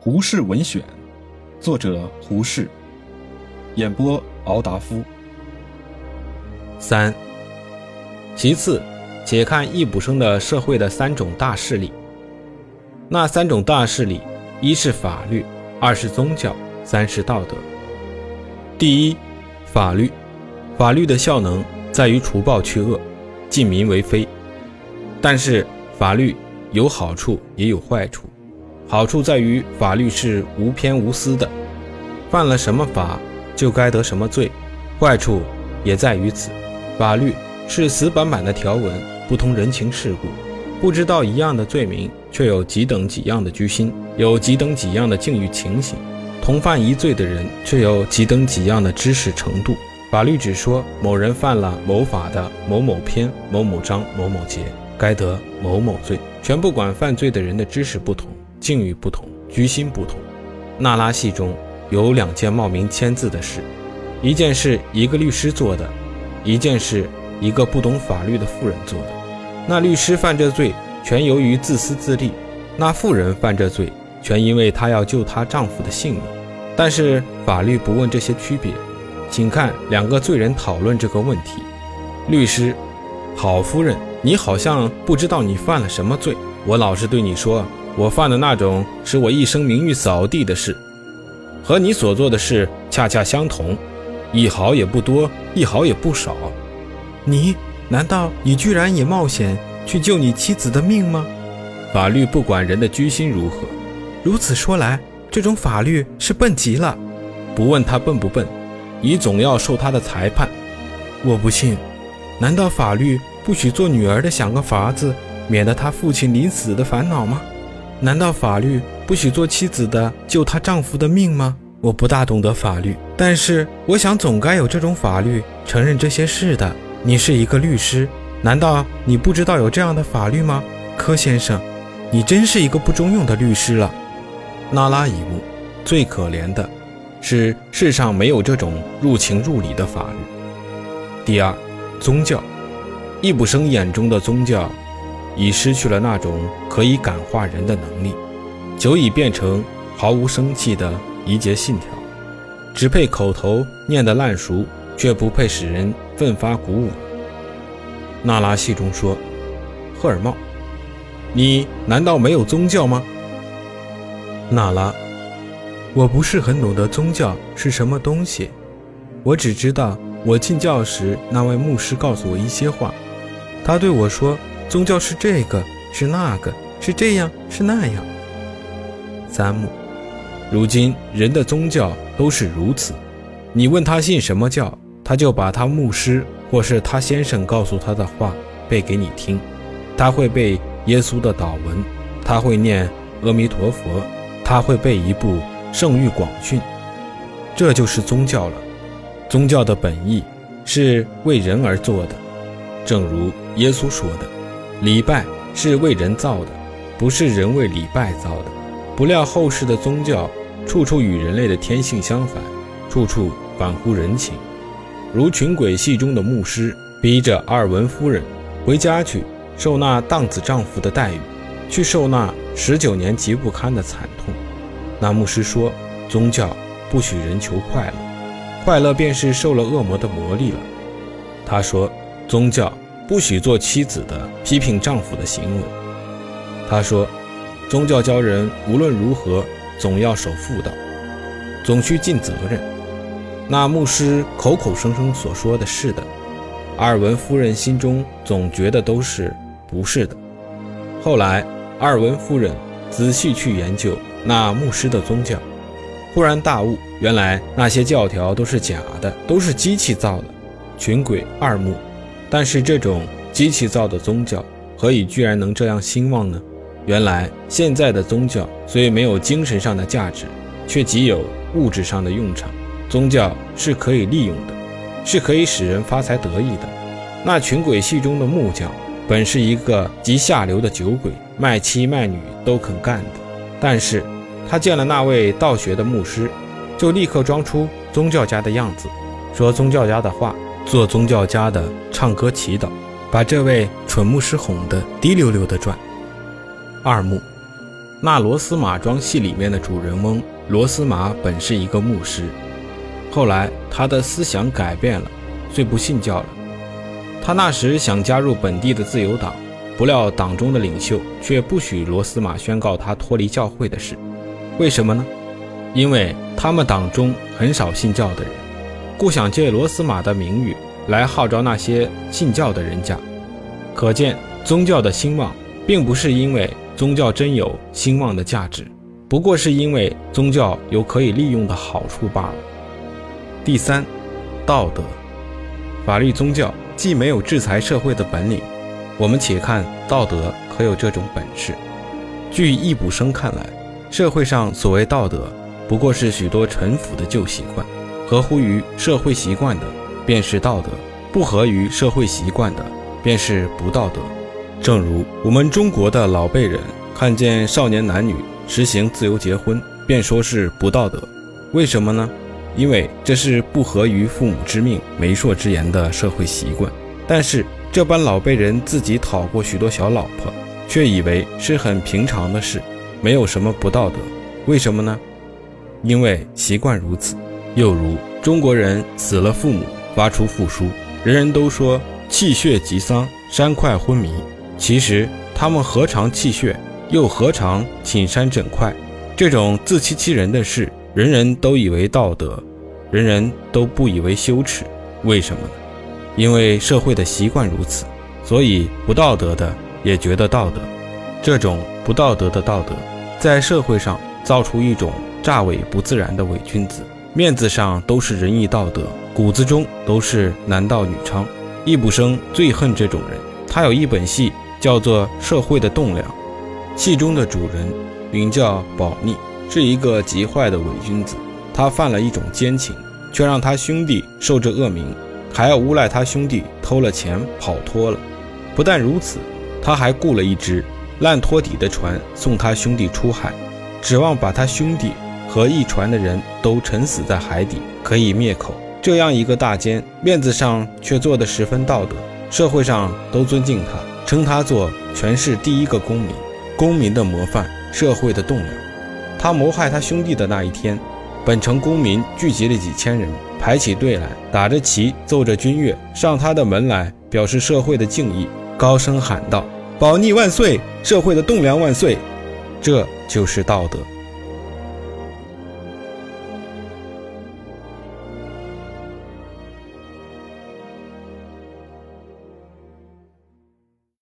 胡适文选》，作者胡适，演播敖达夫。三，其次，且看易卜生的社会的三种大势力。那三种大势力，一是法律，二是宗教，三是道德。第一，法律，法律的效能在于除暴去恶，禁民为非。但是法律有好处也有坏处。好处在于法律是无偏无私的，犯了什么法就该得什么罪；坏处也在于此，法律是死板板的条文，不通人情世故，不知道一样的罪名，却有几等几样的居心，有几等几样的境遇情形；同犯一罪的人，却有几等几样的知识程度。法律只说某人犯了某法的某某篇、某某章、某某节，该得某某罪，全不管犯罪的人的知识不同。境遇不同，居心不同。那拉戏中有两件冒名签字的事，一件是一个律师做的，一件是一个不懂法律的妇人做的。那律师犯这罪，全由于自私自利；那妇人犯这罪，全因为她要救她丈夫的性命。但是法律不问这些区别，请看两个罪人讨论这个问题。律师：好夫人，你好像不知道你犯了什么罪。我老实对你说。我犯的那种使我一生名誉扫地的事，和你所做的事恰恰相同，一毫也不多，一毫也不少。你难道你居然也冒险去救你妻子的命吗？法律不管人的居心如何，如此说来，这种法律是笨极了。不问他笨不笨，你总要受他的裁判。我不信，难道法律不许做女儿的想个法子，免得他父亲临死的烦恼吗？难道法律不许做妻子的救她丈夫的命吗？我不大懂得法律，但是我想总该有这种法律承认这些事的。你是一个律师，难道你不知道有这样的法律吗？柯先生，你真是一个不中用的律师了。娜拉一木，最可怜的是世上没有这种入情入理的法律。第二，宗教，易卜生眼中的宗教。已失去了那种可以感化人的能力，久已变成毫无生气的一节信条，只配口头念得烂熟，却不配使人奋发鼓舞。那拉戏中说：“赫尔茂，你难道没有宗教吗？”那拉，我不是很懂得宗教是什么东西，我只知道我进教时那位牧师告诉我一些话，他对我说。宗教是这个，是那个，是这样，是那样。三木，如今人的宗教都是如此。你问他信什么教，他就把他牧师或是他先生告诉他的话背给你听。他会背耶稣的祷文，他会念阿弥陀佛，他会背一部圣谕广训。这就是宗教了。宗教的本意是为人而做的，正如耶稣说的。礼拜是为人造的，不是人为礼拜造的。不料后世的宗教处处与人类的天性相反，处处反乎人情。如群鬼戏中的牧师逼着阿尔文夫人回家去受那荡子丈夫的待遇，去受那十九年极不堪的惨痛。那牧师说：“宗教不许人求快乐，快乐便是受了恶魔的魔力了。”他说：“宗教。”不许做妻子的批评丈夫的行为。他说：“宗教教人无论如何总要守妇道，总需尽责任。”那牧师口口声声所说的是的，阿尔文夫人心中总觉得都是不是的。后来，阿尔文夫人仔细去研究那牧师的宗教，忽然大悟，原来那些教条都是假的，都是机器造的，群鬼二目。但是这种机器造的宗教，何以居然能这样兴旺呢？原来现在的宗教虽没有精神上的价值，却极有物质上的用场。宗教是可以利用的，是可以使人发财得意的。那群鬼戏中的木匠，本是一个极下流的酒鬼，卖妻卖女都肯干的。但是他见了那位道学的牧师，就立刻装出宗教家的样子，说宗教家的话。做宗教家的唱歌祈祷，把这位蠢牧师哄得滴溜溜的转。二木，那罗斯马庄戏里面的主人翁罗斯马本是一个牧师，后来他的思想改变了，遂不信教了。他那时想加入本地的自由党，不料党中的领袖却不许罗斯马宣告他脱离教会的事。为什么呢？因为他们党中很少信教的人，故想借罗斯马的名誉来号召那些信教的人家。可见宗教的兴旺，并不是因为宗教真有兴旺的价值，不过是因为宗教有可以利用的好处罢了。第三，道德，法律宗教既没有制裁社会的本领，我们且看道德可有这种本事。据易卜生看来，社会上所谓道德，不过是许多陈腐的旧习惯，合乎于社会习惯的，便是道德；不合于社会习惯的。便是不道德。正如我们中国的老辈人看见少年男女实行自由结婚，便说是不道德。为什么呢？因为这是不合于父母之命、媒妁之言的社会习惯。但是这般老辈人自己讨过许多小老婆，却以为是很平常的事，没有什么不道德。为什么呢？因为习惯如此。又如中国人死了父母，发出复书，人人都说。气血极丧，山块昏迷。其实他们何尝气血，又何尝寝山枕块？这种自欺欺人的事，人人都以为道德，人人都不以为羞耻。为什么呢？因为社会的习惯如此，所以不道德的也觉得道德。这种不道德的道德，在社会上造出一种诈伪不自然的伪君子，面子上都是仁义道德，骨子中都是男盗女娼。易卜生最恨这种人。他有一本戏叫做《社会的栋梁》，戏中的主人名叫宝逆，是一个极坏的伪君子。他犯了一种奸情，却让他兄弟受这恶名，还要诬赖他兄弟偷了钱跑脱了。不但如此，他还雇了一只烂托底的船送他兄弟出海，指望把他兄弟和一船的人都沉死在海底，可以灭口。这样一个大奸，面子上却做得十分道德，社会上都尊敬他，称他做全市第一个公民，公民的模范，社会的栋梁。他谋害他兄弟的那一天，本城公民聚集了几千人，排起队来，打着旗，奏着军乐，上他的门来表示社会的敬意，高声喊道：“保逆万岁，社会的栋梁万岁！”这就是道德。